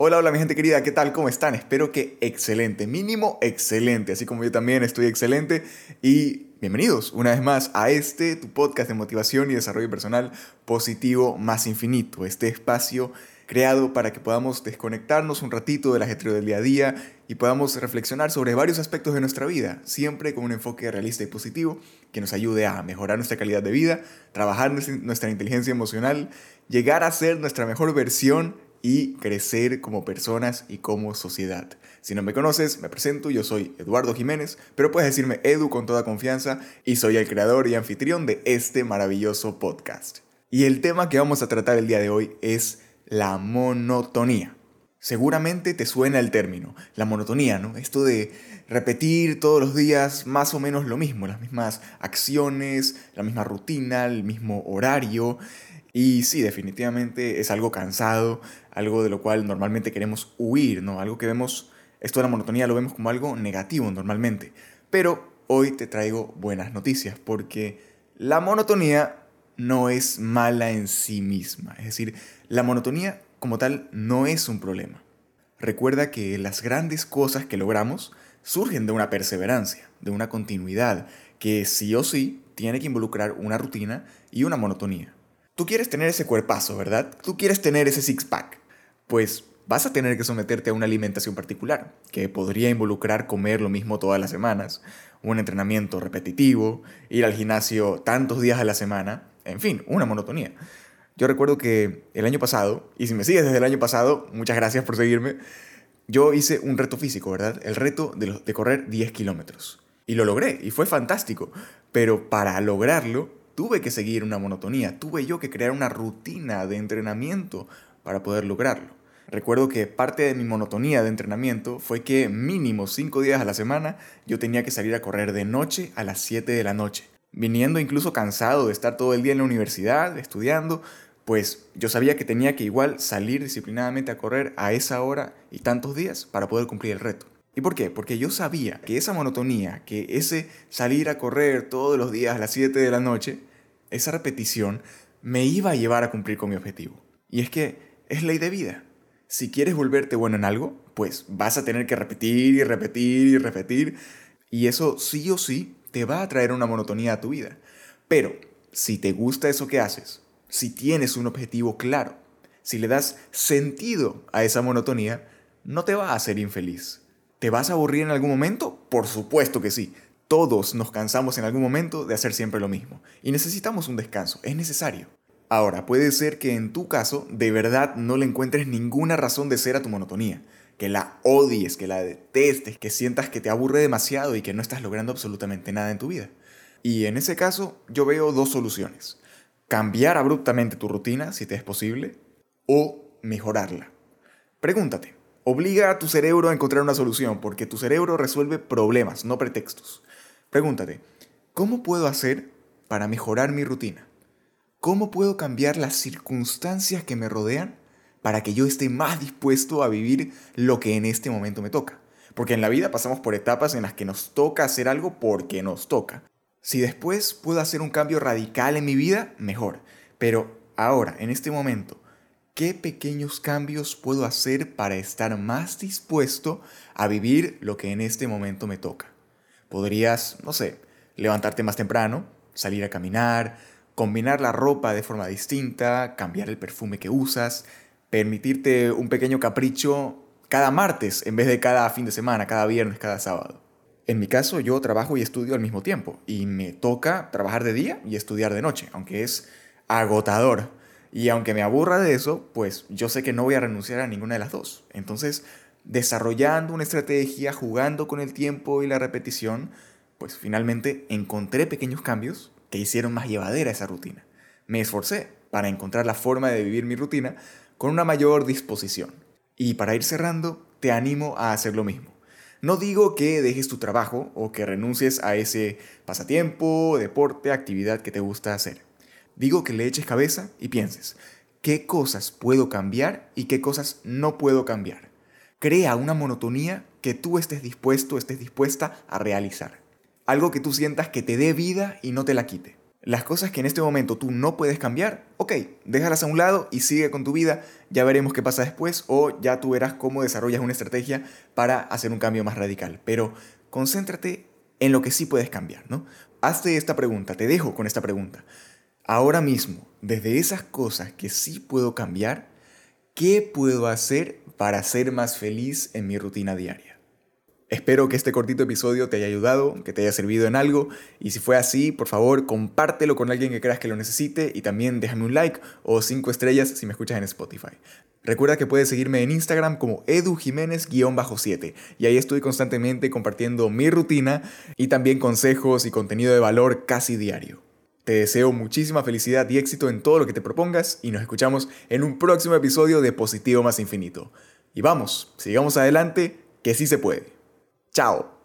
Hola, hola mi gente querida, ¿qué tal? ¿Cómo están? Espero que excelente, mínimo excelente, así como yo también estoy excelente y bienvenidos una vez más a este, tu podcast de motivación y desarrollo personal positivo más infinito, este espacio creado para que podamos desconectarnos un ratito del ajetreo del día a día y podamos reflexionar sobre varios aspectos de nuestra vida, siempre con un enfoque realista y positivo que nos ayude a mejorar nuestra calidad de vida, trabajar nuestra inteligencia emocional, llegar a ser nuestra mejor versión y crecer como personas y como sociedad. Si no me conoces, me presento, yo soy Eduardo Jiménez, pero puedes decirme Edu con toda confianza y soy el creador y anfitrión de este maravilloso podcast. Y el tema que vamos a tratar el día de hoy es la monotonía. Seguramente te suena el término, la monotonía, ¿no? Esto de repetir todos los días más o menos lo mismo, las mismas acciones, la misma rutina, el mismo horario. Y sí, definitivamente es algo cansado, algo de lo cual normalmente queremos huir, ¿no? Algo que vemos, esto de la monotonía lo vemos como algo negativo normalmente. Pero hoy te traigo buenas noticias porque la monotonía no es mala en sí misma. Es decir, la monotonía como tal no es un problema. Recuerda que las grandes cosas que logramos surgen de una perseverancia, de una continuidad, que sí o sí tiene que involucrar una rutina y una monotonía. Tú quieres tener ese cuerpazo, ¿verdad? Tú quieres tener ese six-pack. Pues vas a tener que someterte a una alimentación particular, que podría involucrar comer lo mismo todas las semanas, un entrenamiento repetitivo, ir al gimnasio tantos días a la semana, en fin, una monotonía. Yo recuerdo que el año pasado, y si me sigues desde el año pasado, muchas gracias por seguirme, yo hice un reto físico, ¿verdad? El reto de, de correr 10 kilómetros. Y lo logré, y fue fantástico. Pero para lograrlo, tuve que seguir una monotonía, tuve yo que crear una rutina de entrenamiento para poder lograrlo. Recuerdo que parte de mi monotonía de entrenamiento fue que mínimo 5 días a la semana yo tenía que salir a correr de noche a las 7 de la noche. Viniendo incluso cansado de estar todo el día en la universidad, estudiando, pues yo sabía que tenía que igual salir disciplinadamente a correr a esa hora y tantos días para poder cumplir el reto. ¿Y por qué? Porque yo sabía que esa monotonía, que ese salir a correr todos los días a las 7 de la noche, esa repetición me iba a llevar a cumplir con mi objetivo. Y es que es ley de vida. Si quieres volverte bueno en algo, pues vas a tener que repetir y repetir y repetir. Y eso sí o sí te va a traer una monotonía a tu vida. Pero si te gusta eso que haces, si tienes un objetivo claro, si le das sentido a esa monotonía, no te va a hacer infeliz. ¿Te vas a aburrir en algún momento? Por supuesto que sí. Todos nos cansamos en algún momento de hacer siempre lo mismo. Y necesitamos un descanso. Es necesario. Ahora, puede ser que en tu caso de verdad no le encuentres ninguna razón de ser a tu monotonía. Que la odies, que la detestes, que sientas que te aburre demasiado y que no estás logrando absolutamente nada en tu vida. Y en ese caso yo veo dos soluciones. Cambiar abruptamente tu rutina, si te es posible, o mejorarla. Pregúntate, Obliga a tu cerebro a encontrar una solución, porque tu cerebro resuelve problemas, no pretextos. Pregúntate, ¿cómo puedo hacer para mejorar mi rutina? ¿Cómo puedo cambiar las circunstancias que me rodean para que yo esté más dispuesto a vivir lo que en este momento me toca? Porque en la vida pasamos por etapas en las que nos toca hacer algo porque nos toca. Si después puedo hacer un cambio radical en mi vida, mejor. Pero ahora, en este momento, ¿Qué pequeños cambios puedo hacer para estar más dispuesto a vivir lo que en este momento me toca? Podrías, no sé, levantarte más temprano, salir a caminar, combinar la ropa de forma distinta, cambiar el perfume que usas, permitirte un pequeño capricho cada martes en vez de cada fin de semana, cada viernes, cada sábado. En mi caso yo trabajo y estudio al mismo tiempo y me toca trabajar de día y estudiar de noche, aunque es agotador y aunque me aburra de eso, pues yo sé que no voy a renunciar a ninguna de las dos. Entonces, desarrollando una estrategia, jugando con el tiempo y la repetición, pues finalmente encontré pequeños cambios que hicieron más llevadera esa rutina. Me esforcé para encontrar la forma de vivir mi rutina con una mayor disposición. Y para ir cerrando, te animo a hacer lo mismo. No digo que dejes tu trabajo o que renuncies a ese pasatiempo, deporte, actividad que te gusta hacer. Digo que le eches cabeza y pienses, ¿qué cosas puedo cambiar y qué cosas no puedo cambiar? Crea una monotonía que tú estés dispuesto, estés dispuesta a realizar. Algo que tú sientas que te dé vida y no te la quite. Las cosas que en este momento tú no puedes cambiar, ok, déjalas a un lado y sigue con tu vida, ya veremos qué pasa después o ya tú verás cómo desarrollas una estrategia para hacer un cambio más radical. Pero concéntrate en lo que sí puedes cambiar, ¿no? Hazte esta pregunta, te dejo con esta pregunta. Ahora mismo, desde esas cosas que sí puedo cambiar, ¿qué puedo hacer para ser más feliz en mi rutina diaria? Espero que este cortito episodio te haya ayudado, que te haya servido en algo y si fue así, por favor, compártelo con alguien que creas que lo necesite y también déjame un like o cinco estrellas si me escuchas en Spotify. Recuerda que puedes seguirme en Instagram como edujiménez-7 y ahí estoy constantemente compartiendo mi rutina y también consejos y contenido de valor casi diario. Te deseo muchísima felicidad y éxito en todo lo que te propongas y nos escuchamos en un próximo episodio de Positivo más Infinito. Y vamos, sigamos adelante, que sí se puede. Chao.